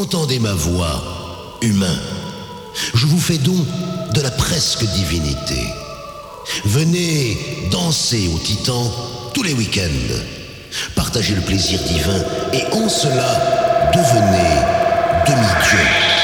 Entendez ma voix, humain. Je vous fais don de la presque divinité. Venez danser au Titan tous les week-ends. Partagez le plaisir divin et en cela, devenez demi-dieu.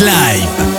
Live.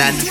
and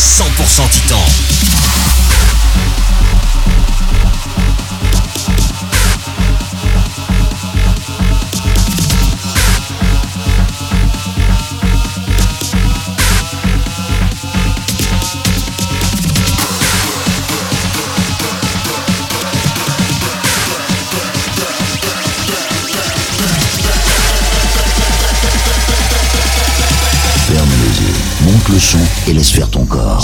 100% titan. et laisse faire ton corps.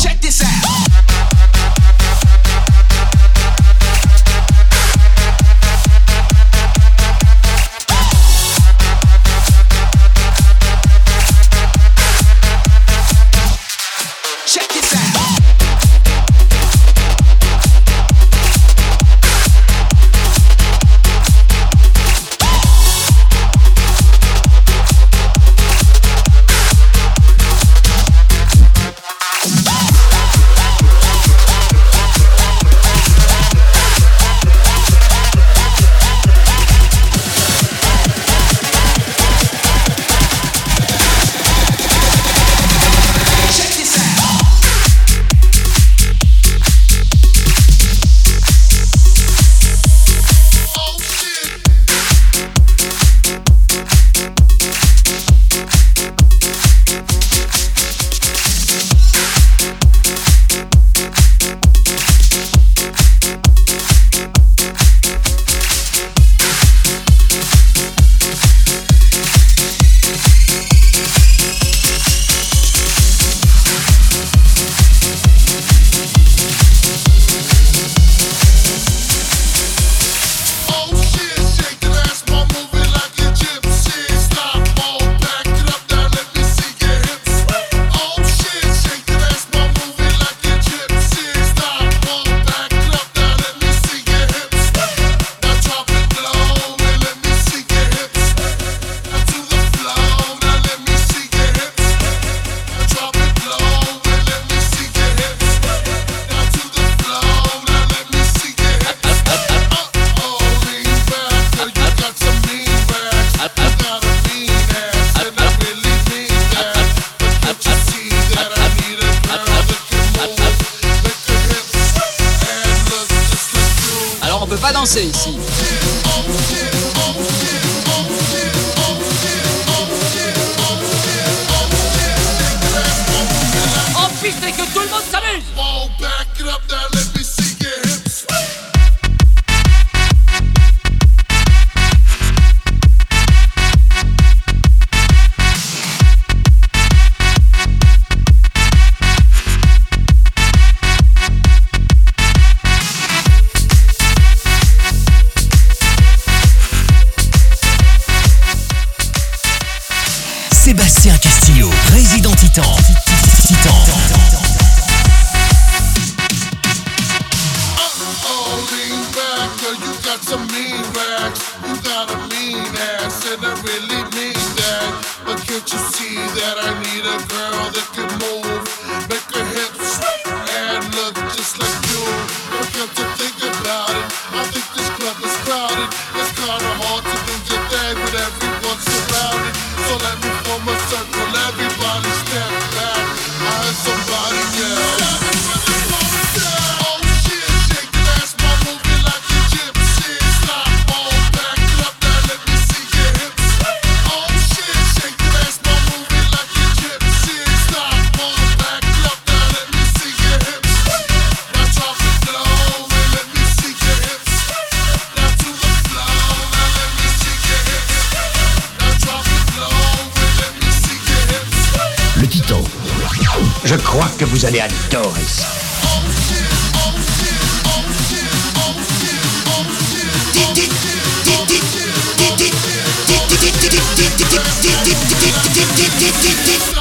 dip, dip, dip.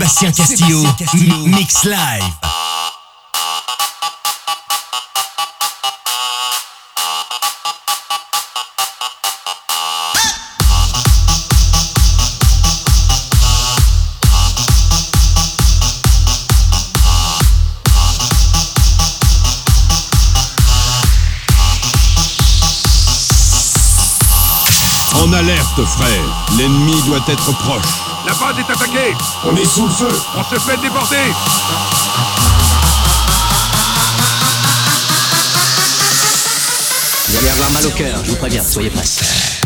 Sébastien Castillo, Castillo. Mix Live. En alerte, frère, l'ennemi doit être proche. La base est attaquée. On est sous le feu. On se fait déborder. Vous allez avoir mal au cœur, je vous préviens, soyez prêts.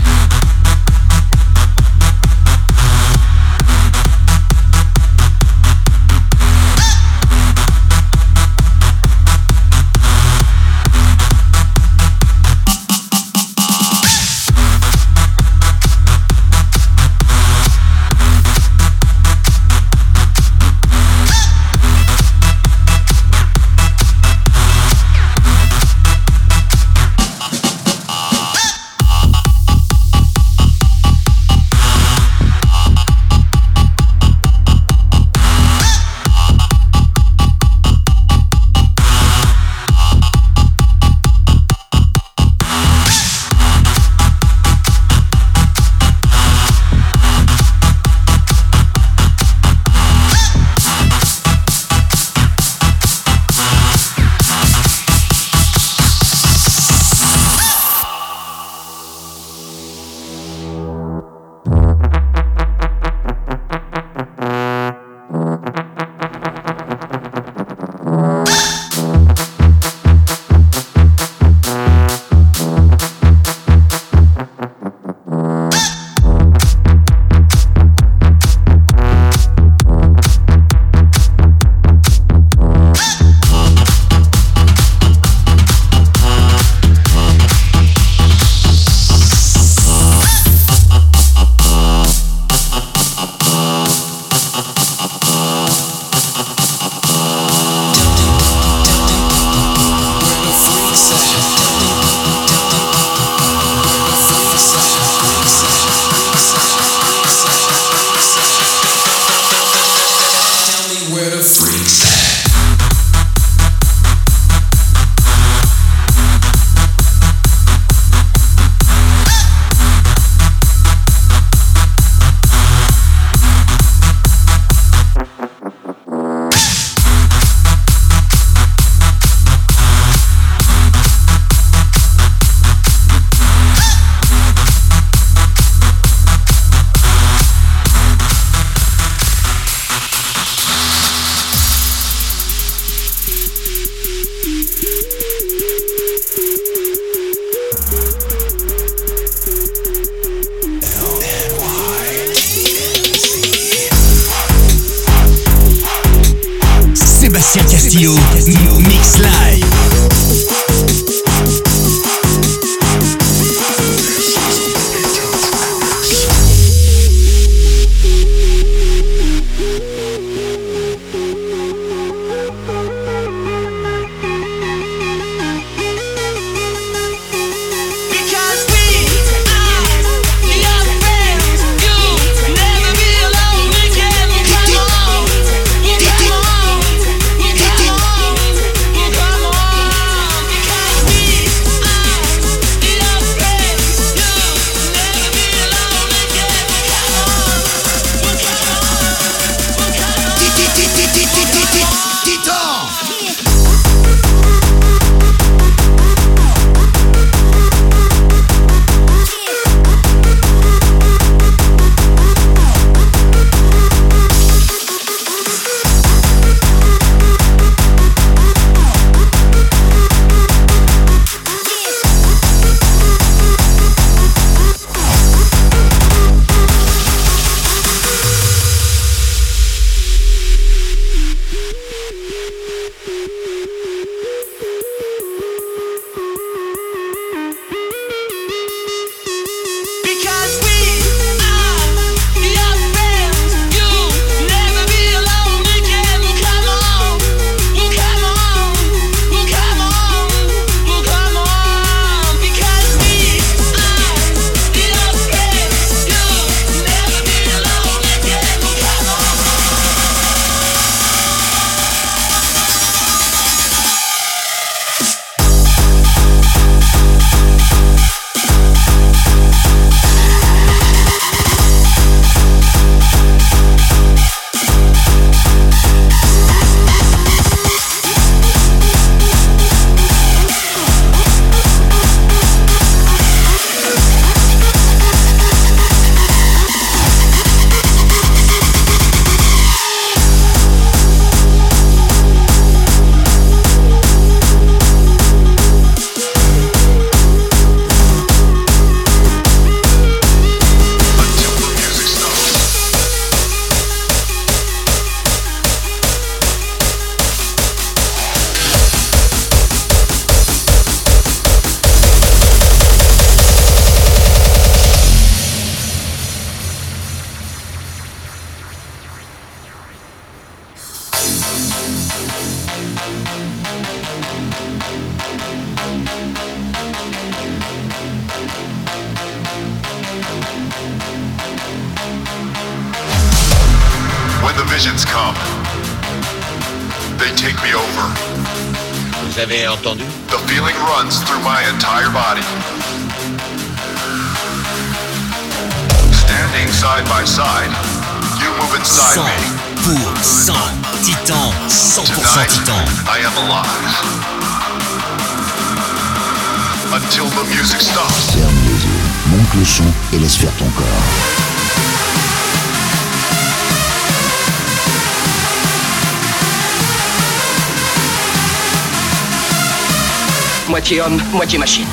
moitié machine.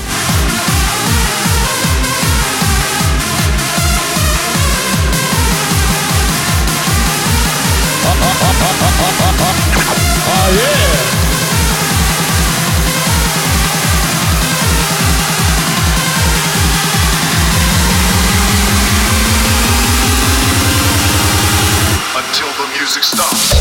Oh yeah! music stops.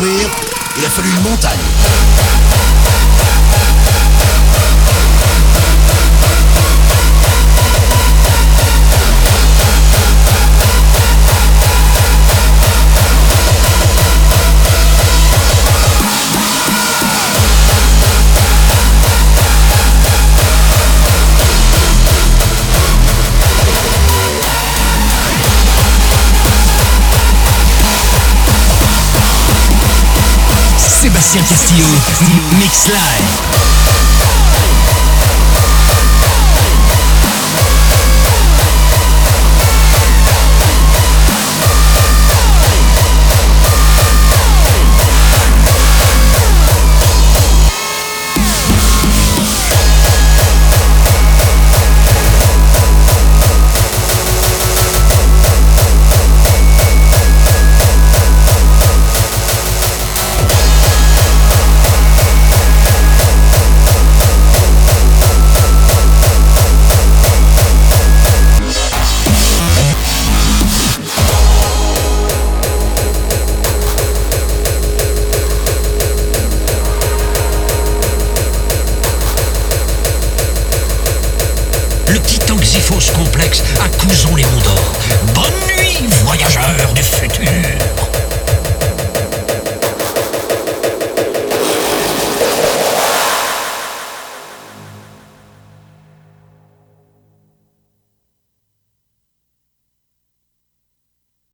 Castillo, Mix Live. complexe, accousons les monts d'or.